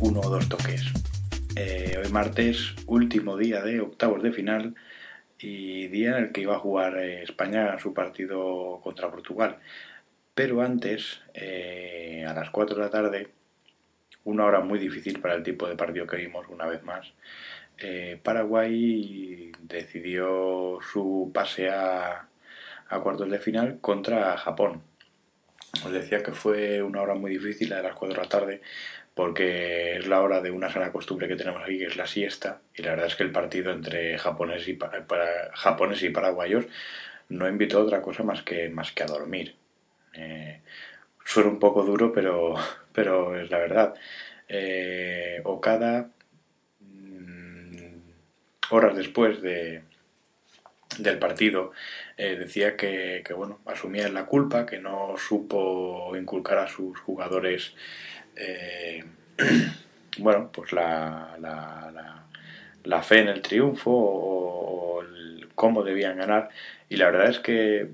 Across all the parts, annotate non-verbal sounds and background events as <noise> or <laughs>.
uno o dos toques. Eh, hoy martes, último día de octavos de final y día en el que iba a jugar eh, España su partido contra Portugal. Pero antes, eh, a las 4 de la tarde, una hora muy difícil para el tipo de partido que vimos una vez más, Paraguay decidió su pase a, a cuartos de final contra Japón os decía que fue una hora muy difícil, de las 4 de la tarde, porque es la hora de una sana costumbre que tenemos aquí, que es la siesta, y la verdad es que el partido entre japoneses y, para, y paraguayos no invitó a otra cosa más que, más que a dormir. Eh, suena un poco duro, pero, <laughs> pero es la verdad. Eh, Okada, mm, horas después de, del partido eh, decía que, bueno asumía la culpa que no supo inculcar a sus jugadores eh, <clears throat> bueno pues la, fe en el triunfo o, cómo debían ganar y la verdad es que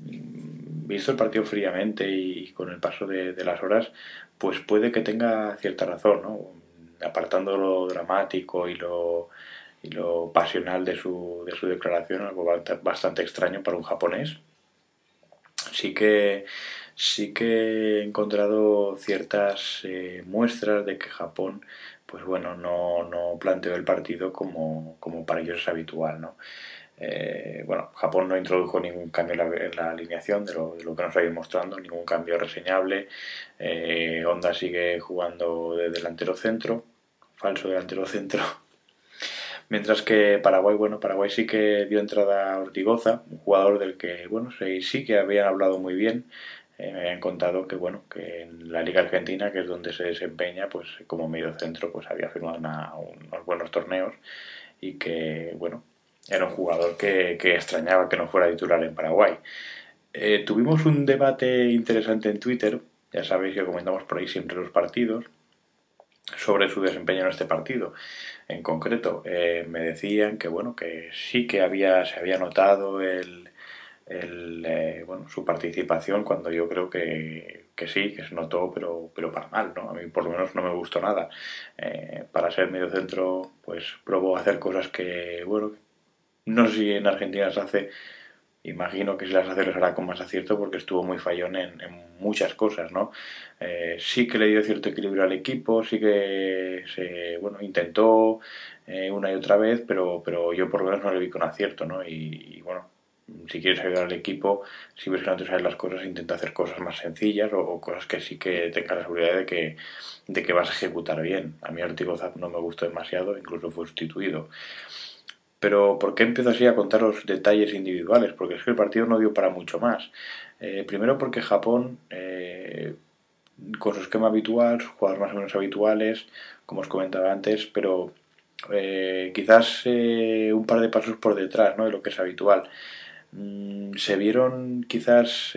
mm, visto el partido fríamente y con el paso de, las horas pues puede que tenga cierta razón ¿no? apartando lo dramático y lo y lo pasional de su, de su declaración, algo bastante extraño para un japonés. Sí que, sí que he encontrado ciertas eh, muestras de que Japón pues bueno, no, no planteó el partido como, como para ellos es habitual. ¿no? Eh, bueno, Japón no introdujo ningún cambio en la, alineación de lo, de lo, que nos ha ido mostrando, ningún cambio reseñable. Eh, Honda sigue jugando de delantero centro, falso delantero <laughs> centro, Mientras que Paraguay, bueno, Paraguay sí que dio entrada a Ortigoza, un jugador del que, bueno, sí, sí que habían hablado muy bien. Eh, me habían contado que, bueno, que en la Liga Argentina, que es donde se desempeña, pues como medio centro, pues había firmado unos buenos torneos y que, bueno, era un jugador que, que extrañaba que no fuera titular en Paraguay. Eh, tuvimos un debate interesante en Twitter, ya sabéis que comentamos por ahí siempre los partidos, sobre su desempeño en este partido. En concreto, eh, me decían que bueno, que sí que había, se había notado el, el eh, su participación cuando yo creo que, que, sí, que se notó, pero, pero para mal, ¿no? A mí por lo menos no me gustó nada. Eh, para ser medio centro, pues probó hacer cosas que, bueno, no sé si en Argentina se hace imagino que si las hace les hará con más acierto porque estuvo muy fallón en, muchas cosas, ¿no? Eh, sí que le dio cierto equilibrio al equipo, sí que se, bueno, intentó eh, una y otra vez, pero, pero yo por lo menos no le vi con acierto, ¿no? Y, bueno, si quieres ayudar al equipo, si ves que no te sabes las cosas, intenta hacer cosas más sencillas o, cosas que sí que tengas la seguridad de que, de que vas a ejecutar bien. A mí Artigozat no me gustó demasiado, incluso fue sustituido. Pero ¿por qué empiezo así a contar los detalles individuales? Porque es que el partido no dio para mucho más. Eh, primero porque Japón, eh, con su esquema habitual, sus jugadores más o menos habituales, como os comentaba antes, pero eh, quizás un par de pasos por detrás ¿no? de lo que es habitual. Mm, se vieron quizás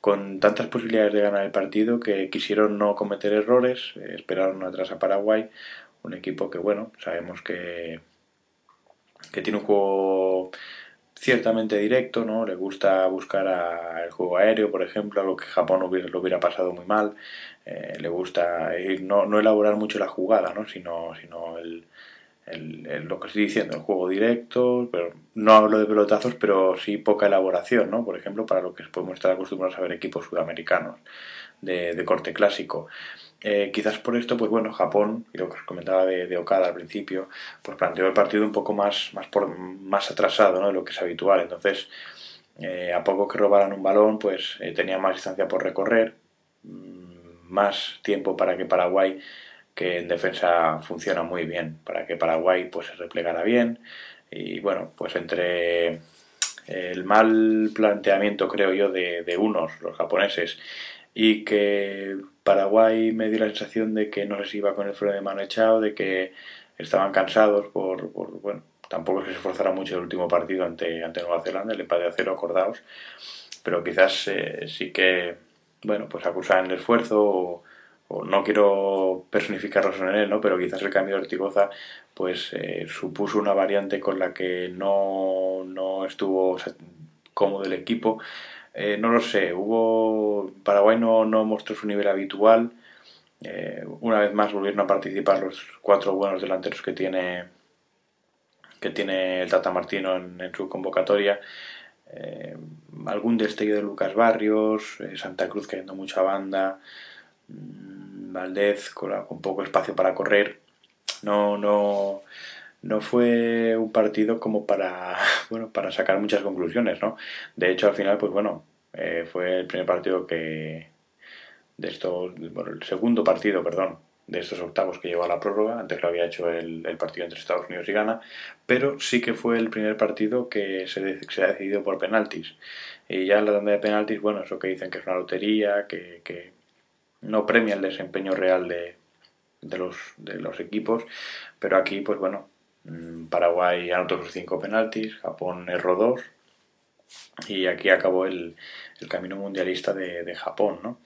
con tantas posibilidades de ganar el partido que quisieron no cometer errores, esperaron atrás a Paraguay, un equipo que bueno, sabemos que que tiene un juego ciertamente directo, ¿no? Le gusta buscar a el juego aéreo, por ejemplo, algo que Japón hubiera, lo hubiera pasado muy mal. Eh, le gusta no, no, elaborar mucho la jugada, ¿no? Sino, sino el, el, lo que estoy diciendo, el juego directo, pero no hablo de pelotazos, pero sí poca elaboración, ¿no? Por ejemplo, para lo que podemos estar acostumbrados a ver equipos sudamericanos de, corte clásico. Eh, quizás por esto, pues bueno, Japón, y lo que os comentaba de, Okada al principio, pues planteó el partido un poco más, más, por, más atrasado ¿no? de lo que es habitual. Entonces, eh, a poco que robaran un balón, pues eh, tenía más distancia por recorrer, mm, más tiempo para que Paraguay, que en defensa funciona muy bien, para que Paraguay pues se replegara bien. Y bueno, pues entre el mal planteamiento, creo yo, de, de unos, los japoneses, y que Paraguay me dio la sensación de que no sé si iba con el freno de mano echado, de que estaban cansados por, bueno, tampoco se esforzara mucho el último partido ante, ante Nueva Zelanda, el empate a cero, acordados, pero quizás eh, sí que, bueno, pues acusaban el esfuerzo no quiero personificarlos en él, ¿no? Pero quizás el cambio de Ortigoza pues eh, supuso una variante con la que no, no estuvo cómodo el equipo eh, no lo sé, hubo Paraguay no, no, mostró su nivel habitual. Eh, una vez más volvieron a participar los cuatro buenos delanteros que tiene que tiene el Tata Martino en, su convocatoria. Algún destello de Lucas Barrios, Santa Cruz cayendo mucha banda, mm, Valdez con, con, poco espacio para correr. No, no, no fue un partido como para, <laughs> bueno, para sacar muchas conclusiones, ¿no? De hecho, al final, pues bueno, fue el primer partido que, de estos, bueno, el segundo partido, perdón, de estos octavos que llegó a la prórroga, antes lo había hecho el, partido entre Estados Unidos y Ghana, pero sí que fue el primer partido que se, se ha decidido por penaltis. Y ya la tanda de penaltis, bueno, eso que dicen que es una lotería, que, que no premia el desempeño real de, de, los, de los equipos, pero aquí, pues bueno, mm, Paraguay anotó sus cinco penaltis, Japón erró dos, y aquí acabó el, el camino mundialista de, de Japón, ¿no?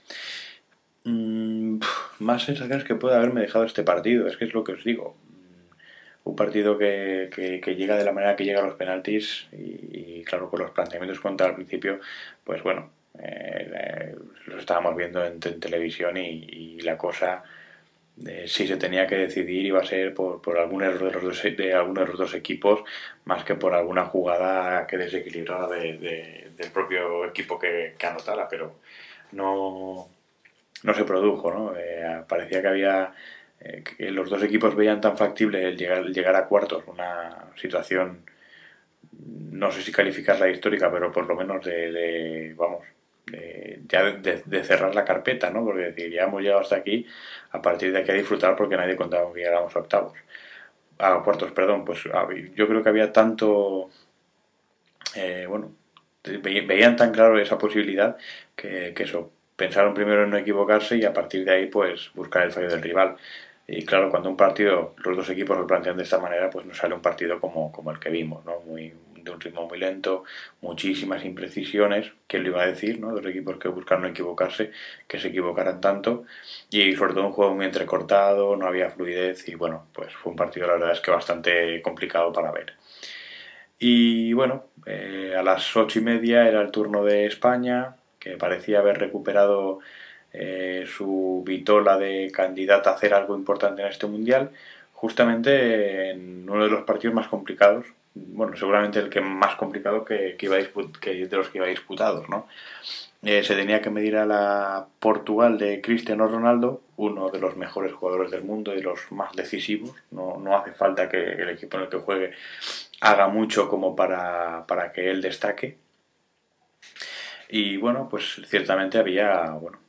Mm, más sensaciones que puede haberme dejado este partido, es que es lo que os digo. Un partido que, que, llega de la manera que llega a los penaltis y, claro, con los planteamientos contra al principio, pues bueno, eh, los estábamos viendo en, televisión y, la cosa, eh, si se tenía que decidir, iba a ser por, algún error de, los dos, de algunos de los dos equipos más que por alguna jugada que desequilibrara de, del propio equipo que, que anotara, pero no no se produjo, ¿no? Eh, parecía que había eh, que los dos equipos veían tan factible el llegar, llegar a cuartos, una situación, no sé si calificarla histórica, pero por lo menos de, vamos, de, ya de, cerrar la carpeta, ¿no? Porque decir, ya hemos llegado hasta aquí, a partir de aquí a disfrutar porque nadie contaba que llegáramos a octavos. A cuartos, perdón, pues yo creo que había tanto, eh, bueno, veían tan claro esa posibilidad que, que eso, pensaron primero en no equivocarse y a partir de ahí pues buscar el fallo del rival. Y claro, cuando un partido, los dos equipos lo plantean de esta manera, pues nos sale un partido como, como el que vimos, ¿no? Muy, de un ritmo muy lento, muchísimas imprecisiones, ¿quién lo iba a decir, no? Dos equipos que buscan no equivocarse, que se equivocaran tanto, y sobre todo un juego muy entrecortado, no había fluidez, y bueno, pues fue un partido la verdad es que bastante complicado para ver. Y bueno, eh, a las ocho y media era el turno de España, que parecía haber recuperado eh, su vitola de candidata a hacer algo importante en este mundial, justamente en uno de los partidos más complicados, bueno, seguramente el que más complicado que, iba que de los que iba disputados, ¿no? Eh, se tenía que medir a la Portugal de Cristiano Ronaldo, uno de los mejores jugadores del mundo y de los más decisivos. No, no hace falta que el equipo en el que juegue haga mucho como para, para que él destaque. Y bueno, pues ciertamente había, bueno,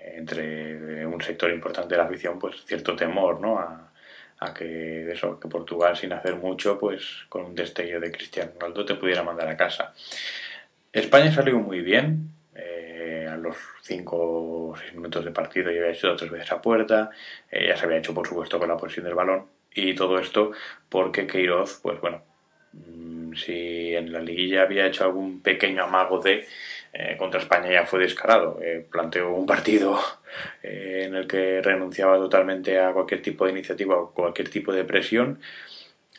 entre un sector importante de la afición, pues cierto temor, ¿no? A, que eso, que Portugal sin hacer mucho, pues con un destello de Cristiano Ronaldo te pudiera mandar a casa. España salió muy bien, eh, a los 5 o 6 minutos de partido ya había hecho tres veces a puerta, eh, ya se había hecho por supuesto con la posición del balón, y todo esto porque Queiroz, pues bueno, mm, si en la liguilla había hecho algún pequeño amago de eh, contra España ya fue descarado. Eh, planteó un partido eh, en el que renunciaba totalmente a cualquier tipo de iniciativa o cualquier tipo de presión.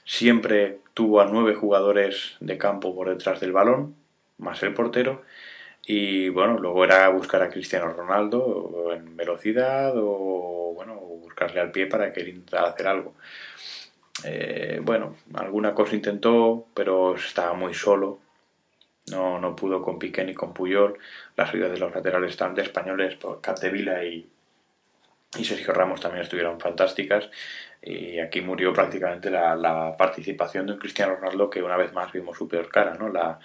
Siempre tuvo a nueve jugadores de campo por detrás del balón, más el portero. Y bueno, luego era buscar a Cristiano Ronaldo en velocidad o bueno, buscarle al pie para que él intentara hacer algo. bueno, alguna cosa intentó, pero estaba muy solo no, no pudo con Piqué ni con Puyol. Las ayudas de los laterales tanto españoles, por y, y Sergio Ramos también estuvieron fantásticas. Y aquí murió prácticamente la, participación de un Cristiano Ronaldo que una vez más vimos su peor cara, ¿no? La,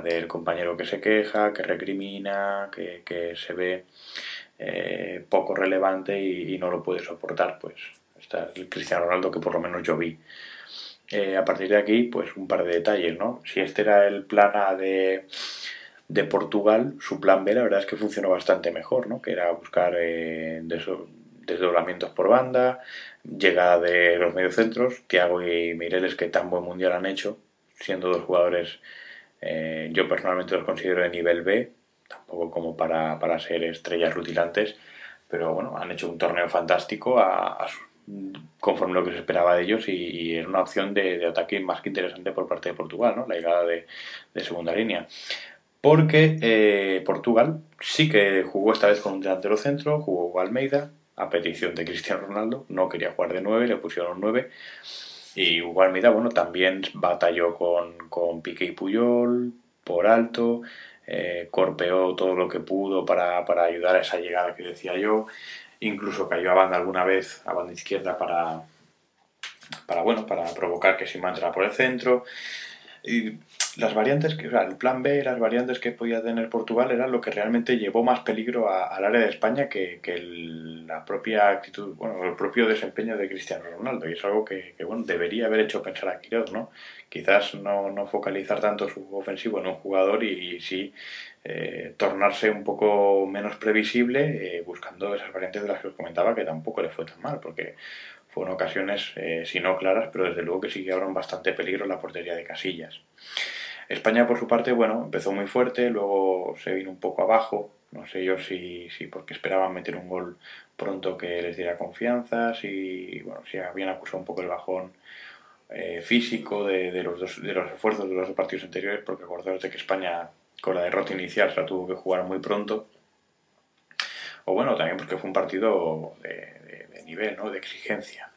del compañero que se queja, que recrimina, que, se ve eh, poco relevante y, y, no lo puede soportar. Pues está el Cristiano Ronaldo que por lo menos yo vi. Eh, a partir de aquí, pues un par de detalles, ¿no? Si este era el plan A de, de Portugal, su plan B la verdad es que funcionó bastante mejor, ¿no? Que era buscar eh, desdoblamientos por banda, llegada de los mediocentros, Thiago y Mireles que tan buen mundial han hecho, siendo dos jugadores, eh, yo personalmente los considero de nivel B, tampoco como para, para ser estrellas rutilantes, pero bueno, han hecho un torneo fantástico a, a, conforme lo que se esperaba de ellos y, era una opción de, ataque más que interesante por parte de Portugal, la llegada de, segunda línea. Porque eh, Portugal sí que jugó esta vez con un delantero centro, jugó Almeida, a petición de Cristiano Ronaldo, no quería jugar de 9, le pusieron 9. Y Hugo Almeida, bueno, también batalló con, con Piqué y Puyol por alto, eh, corpeó todo lo que pudo para, ayudar a esa llegada que decía yo, incluso cayó a banda alguna vez, a banda izquierda para, para bueno, para provocar que se entrara por el centro. Y las variantes, que, o sea, el plan B, las variantes que podía tener Portugal era lo que realmente llevó más peligro al área de España que, que la propia actitud, bueno, el propio desempeño de Cristiano Ronaldo. Y es algo que, bueno, debería haber hecho pensar a Quiroz, ¿no? Quizás no, no, focalizar tanto su ofensivo en un jugador y, sí eh, tornarse un poco menos previsible eh, buscando esas variantes de las que os comentaba que tampoco le fue tan mal, porque fueron ocasiones, eh, si no claras, pero desde luego que sí que un bastante peligro la portería de Casillas. España, por su parte, bueno, empezó muy fuerte, luego se vino un poco abajo. No sé yo si, si porque esperaban meter un gol pronto que les diera confianza, si, bueno, si habían acusado un poco el bajón físico de, de, los dos, de los esfuerzos de los dos partidos anteriores, porque acordaros de que España con la derrota inicial se la tuvo que jugar muy pronto. O bueno, también porque fue un partido de, nivel, ¿no? de exigencia.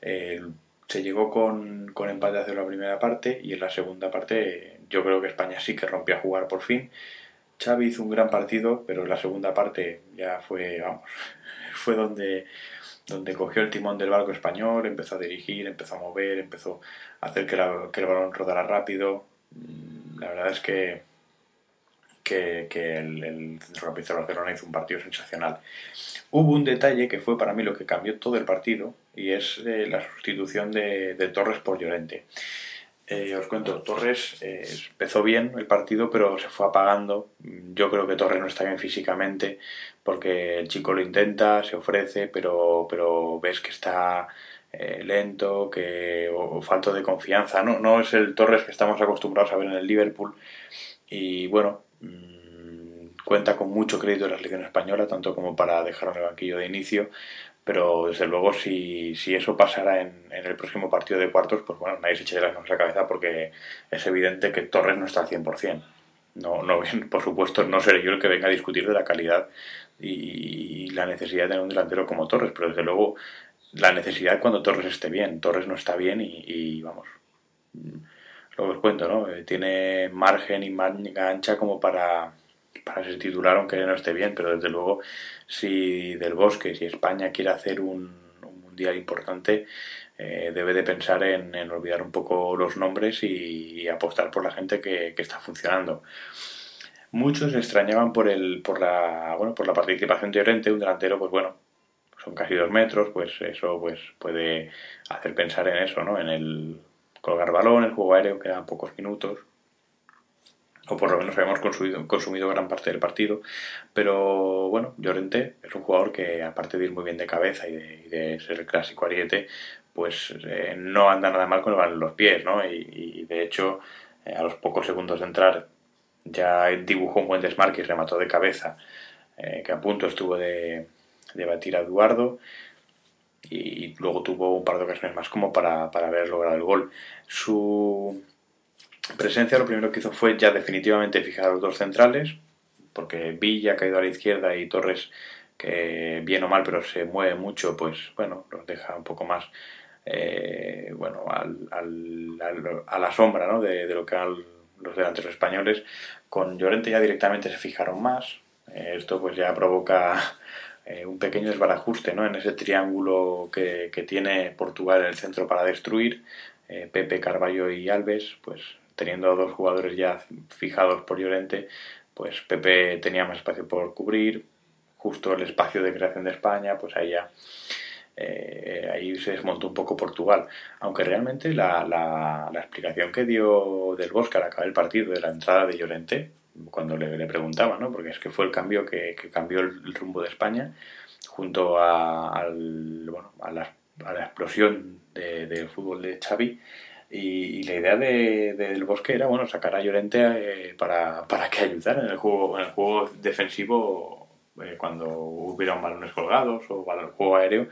se llegó con, con empate hacia la primera parte y en la segunda parte yo creo que España sí que rompió a jugar por fin. Xavi hizo un gran partido, pero en la segunda parte ya fue, vamos, <laughs> fue donde, donde cogió el timón del barco español, empezó a dirigir, empezó a mover, empezó a hacer que, que el balón rodara rápido. Mm, la verdad es que, que, que el, el Barcelona hizo un partido sensacional. Hubo un detalle que fue para mí lo que cambió todo el partido y es eh, la sustitución de, Torres por Llorente. Eh, os cuento, Torres eh, empezó bien el partido pero se fue apagando. Yo creo que Torres no está bien físicamente porque el chico lo intenta, se ofrece, pero, pero ves que está lento, que o, falto de confianza. No, no es el Torres que estamos acostumbrados a ver en el Liverpool. Y bueno, mm, cuenta con mucho crédito en la selección española, tanto como para dejarlo en el banquillo de inicio, pero desde luego si, si eso pasara en, en, el próximo partido de cuartos, pues bueno, nadie se eche de las manos a la cabeza porque es evidente que Torres no está al 100%. No, no, <laughs> por supuesto, no seré yo el que venga a discutir de la calidad y, la necesidad de tener un delantero como Torres, pero desde luego la necesidad cuando Torres esté bien. Torres no está bien y, vamos, os cuento, ¿no? Eh, tiene margen y manga ancha como para, para ser titular aunque no esté bien, pero desde luego si del Bosque, si España quiere hacer un, mundial importante, eh, debe de pensar en, olvidar un poco los nombres y, apostar por la gente que, está funcionando. Muchos extrañaban por el, por la, bueno, por la participación de Orente, un delantero, pues bueno, son casi dos metros, pues eso pues puede hacer pensar en eso, ¿no? En el colgar balón, el juego aéreo, quedan pocos minutos o por lo menos habíamos consumido, consumido gran parte del partido. Pero bueno, Llorente es un jugador que, aparte de ir muy bien de cabeza y de, ser el clásico ariete, pues eh, no anda nada mal con los pies, ¿no? Y, de hecho, eh, a los pocos segundos de entrar, ya dibujó un buen desmarque y remató de cabeza, eh, que a punto estuvo de, de batir a Eduardo y luego tuvo un par de ocasiones más como para, para haber logrado el gol. Su, presencia lo primero que hizo fue ya definitivamente fijar a los dos centrales, porque Villa ha caído a la izquierda y Torres, que bien o mal, pero se mueve mucho, pues bueno, los deja un poco más eh, bueno, a la sombra ¿no? de, lo que eran los delanteros españoles. Con Llorente ya directamente se fijaron más. Esto pues ya provoca eh, un pequeño desbarajuste ¿no? en ese triángulo que, tiene Portugal en el centro para destruir. Pepe, Carballo y Alves, pues teniendo dos jugadores ya fijados por Llorente, pues Pepe tenía más espacio por cubrir, justo el espacio de creación de España, pues ahí eh, ahí se desmontó un poco Portugal. Aunque realmente la, la, explicación que dio del Bosque al acabar el partido de la entrada de Llorente, cuando le, le preguntaba, ¿no? porque es que fue el cambio que, que cambió el, rumbo de España, junto a, al, bueno, a, la, a la explosión de, del fútbol de Xavi, y, la idea de, del Bosque era bueno sacar a Llorente eh, para, para, que ayudara en el juego, en el juego defensivo eh, cuando hubiera balones colgados o el juego aéreo,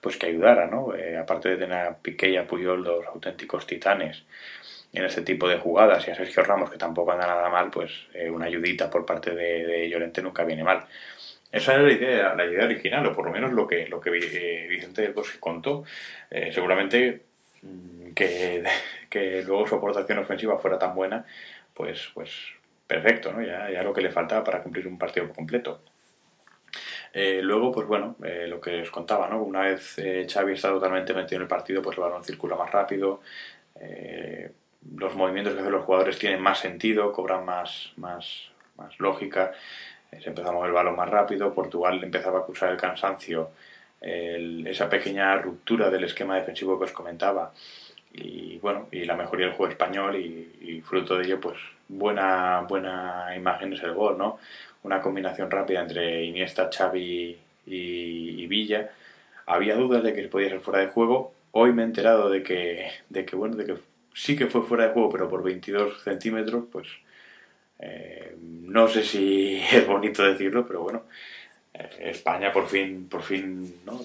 pues que ayudara, ¿no? Eh, aparte de tener a Piqué y a Puyol, dos auténticos titanes en este tipo de jugadas, y a Sergio Ramos, que tampoco anda nada mal, pues una ayudita por parte de, de Llorente nunca viene mal. Esa era la idea, la idea original, o por lo menos lo que, lo que eh, Vicente del Bosque contó. Eh, seguramente mm, que, <laughs> que, luego su aportación ofensiva fuera tan buena, pues, pues perfecto, ¿no? Ya, ya lo que le faltaba para cumplir un partido completo. Eh, luego, pues bueno, lo que os contaba, ¿no? Una vez Xavi está totalmente metido en el partido, pues el balón circula más rápido, los movimientos que hacen los jugadores tienen más sentido, cobran más, más, lógica se empezó a mover el balón más rápido, Portugal empezaba a acusar el cansancio, esa pequeña ruptura del esquema defensivo que os comentaba y bueno, y la mejoría del juego español y, fruto de ello pues buena, buena imagen es el gol, ¿no? Una combinación rápida entre Iniesta, Xavi y, Villa. Había dudas de que podía ser fuera de juego. Hoy me he enterado de que, de que bueno, de que sí que fue fuera de juego, pero por 22 centímetros, pues eh, no sé si <laughs> es bonito decirlo, pero bueno, eh, España por fin, por fin ¿no?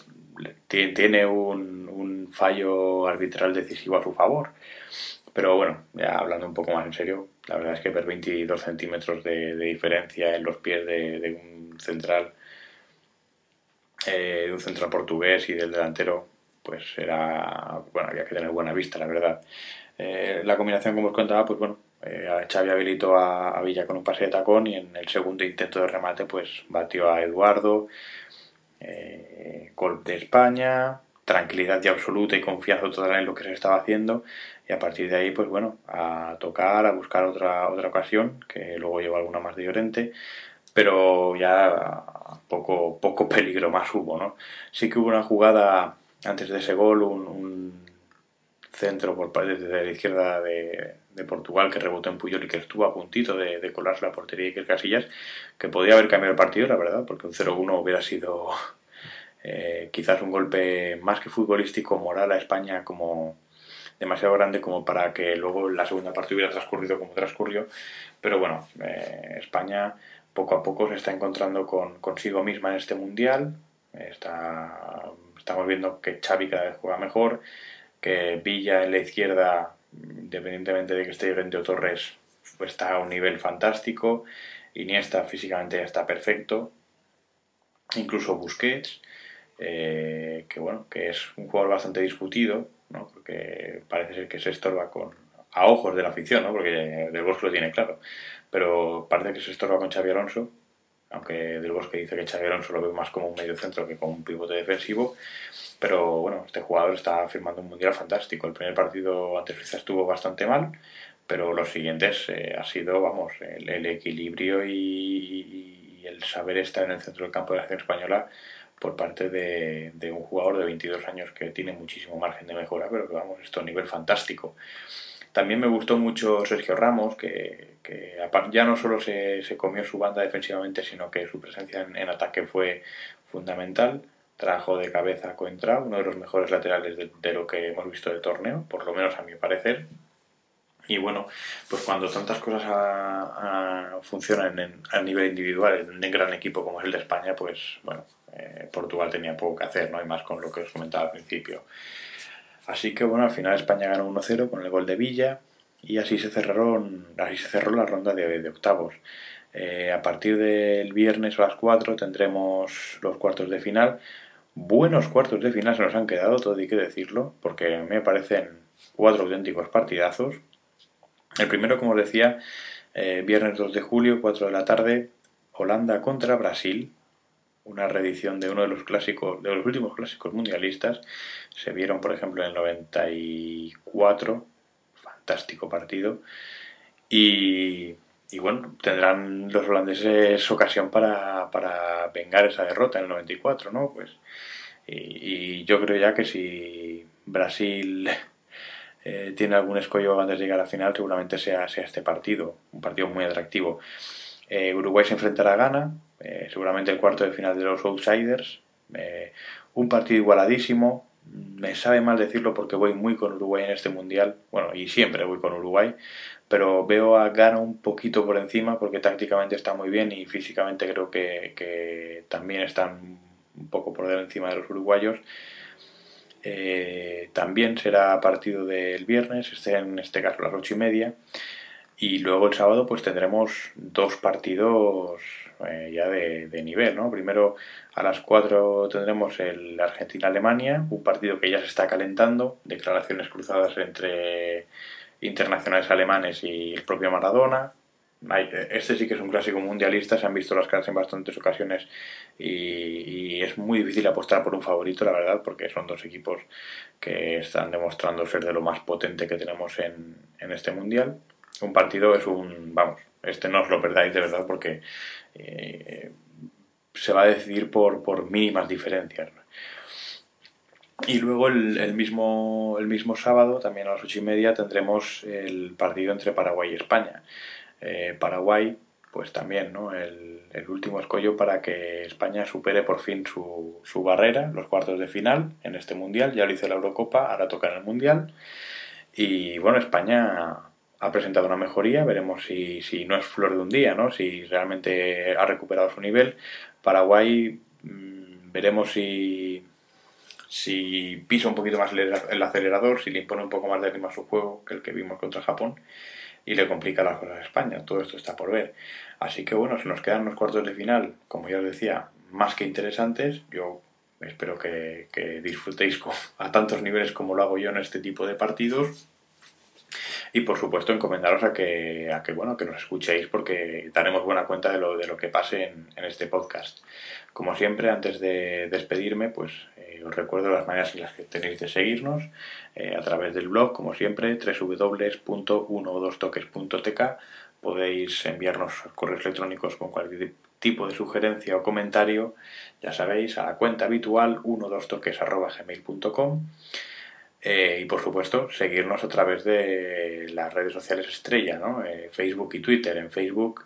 tiene un, un, fallo arbitral decisivo a su favor. Pero bueno, ya hablando un poco más en serio, la verdad es que ver 22 centímetros de, diferencia en los pies de, un central, eh, de un central portugués y del delantero, pues era, bueno, había que tener buena vista, la verdad. La combinación, como os contaba, pues bueno, eh, Xavi habilitó a, Villa con un pase de tacón y en el segundo intento de remate pues batió a Eduardo. Eh, gol de España, tranquilidad y absoluta y confianza total en lo que se estaba haciendo y a partir de ahí pues bueno, a tocar, a buscar otra, otra ocasión que luego llevó alguna más de Llorente pero ya poco, poco <laughs> peligro más hubo, ¿no? Sí que hubo una jugada antes de ese gol, un, centro por parte de la izquierda de, de Portugal que rebotó en Puyol y que estuvo a puntito de, de colarse la portería y que Casillas, que podía haber cambiado el partido, la verdad, porque un 0-1 hubiera sido eh, quizás un golpe más que futbolístico moral a España como demasiado grande como para que luego la segunda parte hubiera transcurrido como transcurrió. Pero bueno, eh, España poco a poco se está encontrando con consigo misma en este mundial. Está, estamos viendo que Xavi cada vez juega mejor, que Villa en la izquierda independientemente de que esté o Torres, está a un nivel fantástico. Iniesta físicamente ya está perfecto. Incluso Busquets, eh, que bueno, que es un jugador bastante discutido, ¿no? porque parece ser que se estorba con a ojos de la afición, ¿no? porque Del Bosque lo tiene claro, pero parece que se estorba con Xavi Alonso, aunque Del Bosque dice que Xavi Alonso lo ve más como un medio centro que como un pivote defensivo, pero bueno, este jugador está firmando un mundial fantástico. El primer partido ante Suiza estuvo bastante mal, pero los siguientes eh, ha sido, vamos, el, equilibrio y, el saber estar en el centro del campo de la selección española por parte de, un jugador de 22 años que tiene muchísimo margen de mejora, pero que vamos, esto a nivel fantástico. También me gustó mucho Sergio Ramos, que, ya no solo se, comió su banda defensivamente, sino que su presencia en ataque fue fundamental trajo de cabeza a Coentra, uno de los mejores laterales de, lo que hemos visto del torneo, por lo menos a mi parecer. Y bueno, pues cuando tantas cosas funcionan a nivel individual en un gran equipo como es el de España, pues bueno, eh, Portugal tenía poco que hacer, no hay más con lo que os comentaba al principio. Así que bueno, al final España ganó 1-0 con el gol de Villa y así se cerraron, así se cerró la ronda de, octavos. Eh, a partir del viernes a las 4 tendremos los cuartos de final buenos cuartos de final se nos han quedado, todo hay que decirlo, porque me parecen cuatro auténticos partidazos. El primero, como os decía, eh, viernes 2 de julio, 4 de la tarde, Holanda contra Brasil, una reedición de uno de los clásicos, de los últimos clásicos mundialistas. Se vieron, por ejemplo, en el 94, fantástico partido. Y, bueno, tendrán los holandeses ocasión para, para vengar esa derrota en el 94, ¿no? Pues y, yo creo ya que si Brasil eh, tiene algún escollo antes de llegar a la final, seguramente sea, sea este partido, un partido muy atractivo. Eh, Uruguay se enfrentará a Ghana, eh, seguramente el cuarto de final de los Outsiders. un partido igualadísimo. Me sabe mal decirlo porque voy muy con Uruguay en este mundial. Bueno, y siempre voy con Uruguay. Pero veo a Ghana un poquito por encima porque tácticamente está muy bien y físicamente creo que, también están un poco por encima de los uruguayos. Eh, también será partido del viernes, este, en este caso a las ocho y media. Y luego el sábado pues tendremos dos partidos eh, ya de, nivel, ¿no? Primero a las 4 tendremos el Argentina-Alemania, un partido que ya se está calentando, declaraciones cruzadas entre internacionales alemanes y el propio Maradona. Este sí que es un clásico mundialista, se han visto las caras en bastantes ocasiones y, es muy difícil apostar por un favorito, la verdad, porque son dos equipos que están demostrando ser de lo más potente que tenemos en, en este mundial. Un partido es un, vamos, este no os lo perdáis de verdad porque eh, se va a decidir por, por mínimas diferencias. Y luego el, mismo, el mismo sábado, también a las ocho y media, tendremos el partido entre Paraguay y España. Eh, Paraguay, pues también, ¿no? El, el, último escollo para que España supere por fin su, su barrera, los cuartos de final en este mundial. Ya lo hizo la Eurocopa, ahora toca en el mundial. Y bueno, España ha presentado una mejoría, veremos si, si no es flor de un día, ¿no? si realmente ha recuperado su nivel. Paraguay, mmm, veremos si, si pisa un poquito más el acelerador, si le impone un poco más de ritmo a su juego que el que vimos contra Japón y le complica las cosas a España. Todo esto está por ver. Así que bueno, si nos quedan unos cuartos de final, como ya os decía, más que interesantes. Yo espero que, disfrutéis a tantos niveles como lo hago yo en este tipo de partidos y por supuesto encomendaros a que, a que, bueno, que nos escuchéis porque daremos buena cuenta de lo, de lo que pase en, este podcast. Como siempre, antes de despedirme, pues eh, os recuerdo las maneras en las que tenéis de seguirnos eh, a través del blog, como siempre, www.12toques.tk podéis enviarnos correos electrónicos con cualquier tipo de sugerencia o comentario, ya sabéis, a la cuenta habitual 12toques.gmail.com eh, y por supuesto, seguirnos a través de las redes sociales estrella, ¿no? Eh, Facebook y Twitter. En Facebook,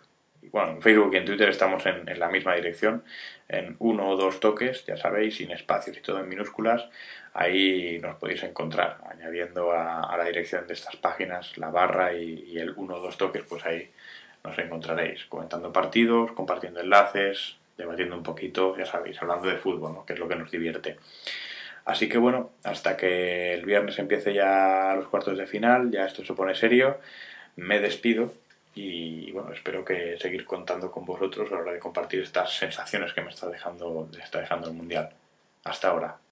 bueno, en Facebook y en Twitter estamos en, en, la misma dirección, en uno o dos toques, ya sabéis, sin espacios y todo en minúsculas. Ahí nos podéis encontrar, añadiendo a, la dirección de estas páginas la barra y, y el uno o dos toques, pues ahí nos encontraréis comentando partidos, compartiendo enlaces, debatiendo un poquito, ya sabéis, hablando de fútbol, ¿no? que es lo que nos divierte. Así que bueno, hasta que el viernes empiece ya los cuartos de final, ya esto se pone serio, me despido y bueno, espero que seguir contando con vosotros a la hora de compartir estas sensaciones que me está dejando, está dejando el Mundial. Hasta ahora.